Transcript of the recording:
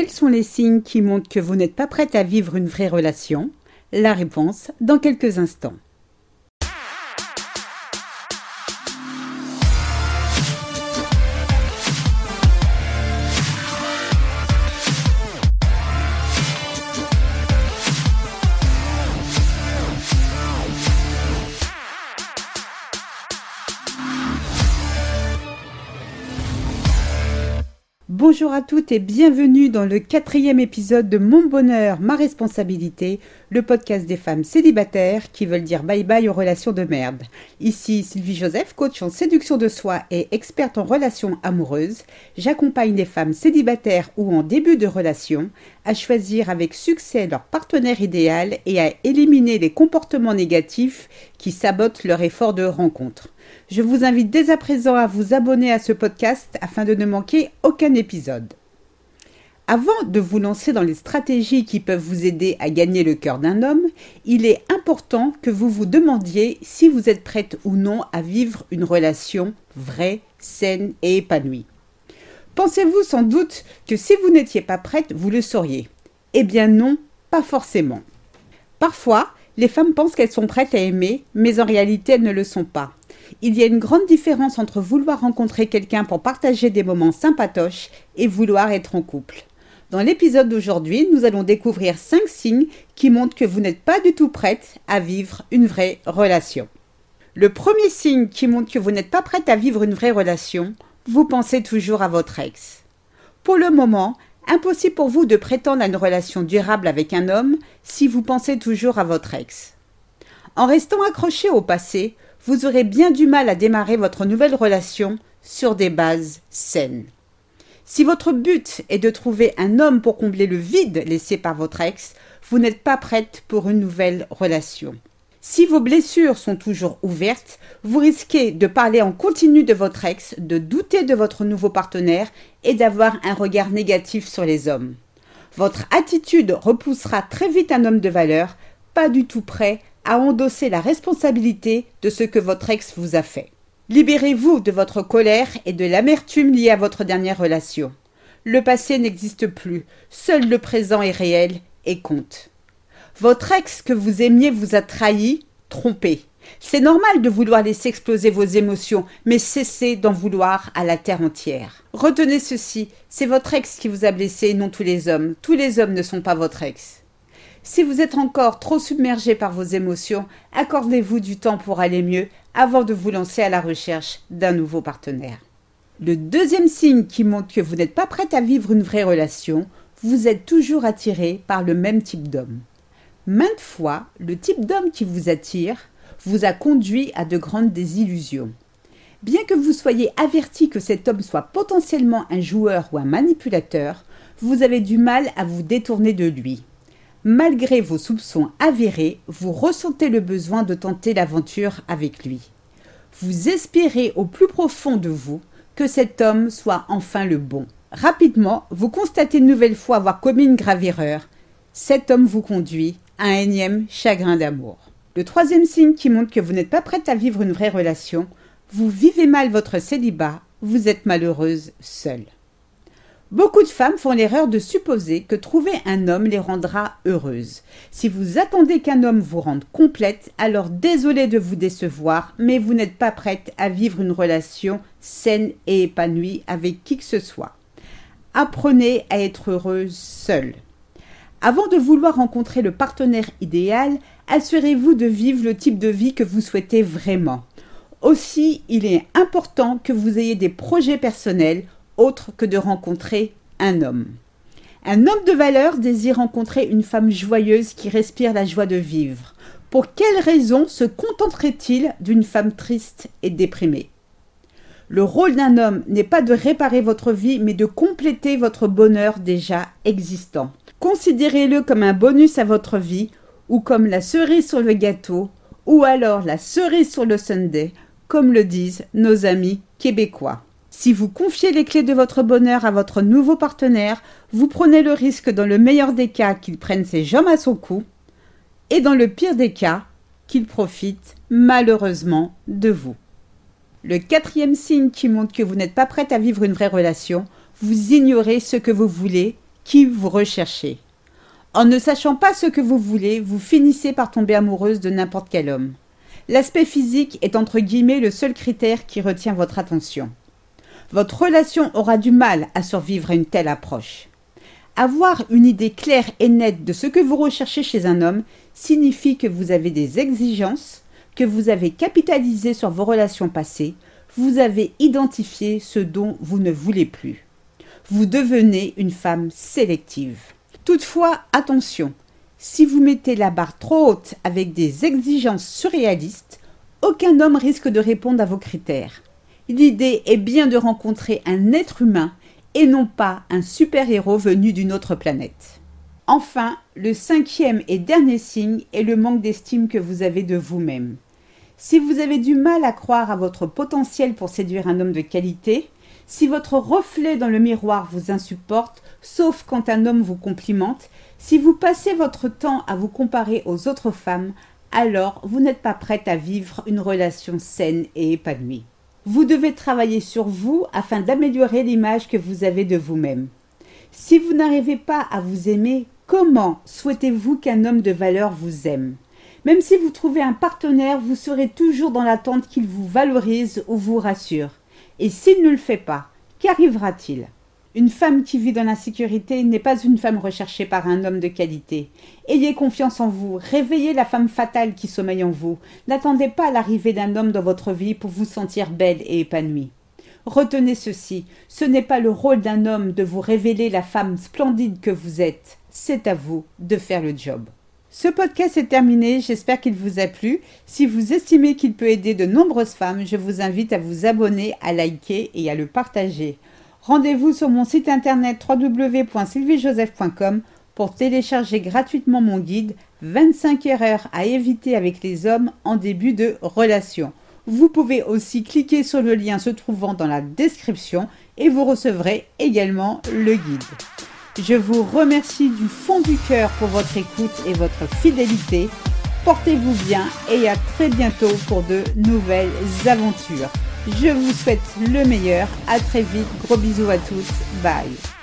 Quels sont les signes qui montrent que vous n'êtes pas prête à vivre une vraie relation? La réponse dans quelques instants. Bonjour à toutes et bienvenue dans le quatrième épisode de Mon bonheur, ma responsabilité, le podcast des femmes célibataires qui veulent dire bye bye aux relations de merde. Ici Sylvie Joseph, coach en séduction de soi et experte en relations amoureuses. J'accompagne les femmes célibataires ou en début de relation à choisir avec succès leur partenaire idéal et à éliminer les comportements négatifs qui sabotent leur effort de rencontre. Je vous invite dès à présent à vous abonner à ce podcast afin de ne manquer aucun épisode. Avant de vous lancer dans les stratégies qui peuvent vous aider à gagner le cœur d'un homme, il est important que vous vous demandiez si vous êtes prête ou non à vivre une relation vraie, saine et épanouie. Pensez-vous sans doute que si vous n'étiez pas prête, vous le sauriez? Eh bien non, pas forcément. Parfois, les femmes pensent qu'elles sont prêtes à aimer, mais en réalité elles ne le sont pas. Il y a une grande différence entre vouloir rencontrer quelqu'un pour partager des moments sympatoches et vouloir être en couple. Dans l'épisode d'aujourd'hui, nous allons découvrir 5 signes qui montrent que vous n'êtes pas du tout prête à vivre une vraie relation. Le premier signe qui montre que vous n'êtes pas prête à vivre une vraie relation, vous pensez toujours à votre ex. Pour le moment, impossible pour vous de prétendre à une relation durable avec un homme si vous pensez toujours à votre ex. En restant accroché au passé, vous aurez bien du mal à démarrer votre nouvelle relation sur des bases saines. Si votre but est de trouver un homme pour combler le vide laissé par votre ex, vous n'êtes pas prête pour une nouvelle relation. Si vos blessures sont toujours ouvertes, vous risquez de parler en continu de votre ex, de douter de votre nouveau partenaire et d'avoir un regard négatif sur les hommes. Votre attitude repoussera très vite un homme de valeur, pas du tout prêt à endosser la responsabilité de ce que votre ex vous a fait. Libérez-vous de votre colère et de l'amertume liée à votre dernière relation. Le passé n'existe plus, seul le présent est réel et compte. Votre ex que vous aimiez vous a trahi, trompé. C'est normal de vouloir laisser exploser vos émotions, mais cessez d'en vouloir à la terre entière. Retenez ceci, c'est votre ex qui vous a blessé, non tous les hommes. Tous les hommes ne sont pas votre ex. Si vous êtes encore trop submergé par vos émotions, accordez-vous du temps pour aller mieux avant de vous lancer à la recherche d'un nouveau partenaire. Le deuxième signe qui montre que vous n'êtes pas prête à vivre une vraie relation, vous êtes toujours attiré par le même type d'homme. Maintes fois, le type d'homme qui vous attire vous a conduit à de grandes désillusions. Bien que vous soyez averti que cet homme soit potentiellement un joueur ou un manipulateur, vous avez du mal à vous détourner de lui. Malgré vos soupçons avérés, vous ressentez le besoin de tenter l'aventure avec lui. Vous espérez au plus profond de vous que cet homme soit enfin le bon. Rapidement, vous constatez une nouvelle fois avoir commis une grave erreur. Cet homme vous conduit à un énième chagrin d'amour. Le troisième signe qui montre que vous n'êtes pas prête à vivre une vraie relation, vous vivez mal votre célibat, vous êtes malheureuse seule. Beaucoup de femmes font l'erreur de supposer que trouver un homme les rendra heureuses. Si vous attendez qu'un homme vous rende complète, alors désolé de vous décevoir, mais vous n'êtes pas prête à vivre une relation saine et épanouie avec qui que ce soit. Apprenez à être heureuse seule. Avant de vouloir rencontrer le partenaire idéal, assurez-vous de vivre le type de vie que vous souhaitez vraiment. Aussi, il est important que vous ayez des projets personnels autre que de rencontrer un homme. Un homme de valeur désire rencontrer une femme joyeuse qui respire la joie de vivre. Pour quelle raison se contenterait-il d'une femme triste et déprimée? Le rôle d'un homme n'est pas de réparer votre vie, mais de compléter votre bonheur déjà existant. Considérez-le comme un bonus à votre vie, ou comme la cerise sur le gâteau, ou alors la cerise sur le sundae, comme le disent nos amis québécois. Si vous confiez les clés de votre bonheur à votre nouveau partenaire, vous prenez le risque dans le meilleur des cas qu'il prenne ses jambes à son cou et dans le pire des cas qu'il profite malheureusement de vous. Le quatrième signe qui montre que vous n'êtes pas prête à vivre une vraie relation, vous ignorez ce que vous voulez qui vous recherchez. En ne sachant pas ce que vous voulez, vous finissez par tomber amoureuse de n'importe quel homme. L'aspect physique est entre guillemets le seul critère qui retient votre attention. Votre relation aura du mal à survivre à une telle approche. Avoir une idée claire et nette de ce que vous recherchez chez un homme signifie que vous avez des exigences, que vous avez capitalisé sur vos relations passées, vous avez identifié ce dont vous ne voulez plus. Vous devenez une femme sélective. Toutefois, attention, si vous mettez la barre trop haute avec des exigences surréalistes, aucun homme risque de répondre à vos critères. L'idée est bien de rencontrer un être humain et non pas un super-héros venu d'une autre planète. Enfin, le cinquième et dernier signe est le manque d'estime que vous avez de vous-même. Si vous avez du mal à croire à votre potentiel pour séduire un homme de qualité, si votre reflet dans le miroir vous insupporte, sauf quand un homme vous complimente, si vous passez votre temps à vous comparer aux autres femmes, alors vous n'êtes pas prête à vivre une relation saine et épanouie. Vous devez travailler sur vous afin d'améliorer l'image que vous avez de vous-même. Si vous n'arrivez pas à vous aimer, comment souhaitez-vous qu'un homme de valeur vous aime? Même si vous trouvez un partenaire, vous serez toujours dans l'attente qu'il vous valorise ou vous rassure. Et s'il ne le fait pas, qu'arrivera-t-il? Une femme qui vit dans l'insécurité n'est pas une femme recherchée par un homme de qualité. Ayez confiance en vous, réveillez la femme fatale qui sommeille en vous. N'attendez pas l'arrivée d'un homme dans votre vie pour vous sentir belle et épanouie. Retenez ceci, ce n'est pas le rôle d'un homme de vous révéler la femme splendide que vous êtes, c'est à vous de faire le job. Ce podcast est terminé, j'espère qu'il vous a plu. Si vous estimez qu'il peut aider de nombreuses femmes, je vous invite à vous abonner, à liker et à le partager. Rendez-vous sur mon site internet www.sylviejoseph.com pour télécharger gratuitement mon guide 25 erreurs à éviter avec les hommes en début de relation. Vous pouvez aussi cliquer sur le lien se trouvant dans la description et vous recevrez également le guide. Je vous remercie du fond du cœur pour votre écoute et votre fidélité. Portez-vous bien et à très bientôt pour de nouvelles aventures. Je vous souhaite le meilleur. À très vite. Gros bisous à tous. Bye.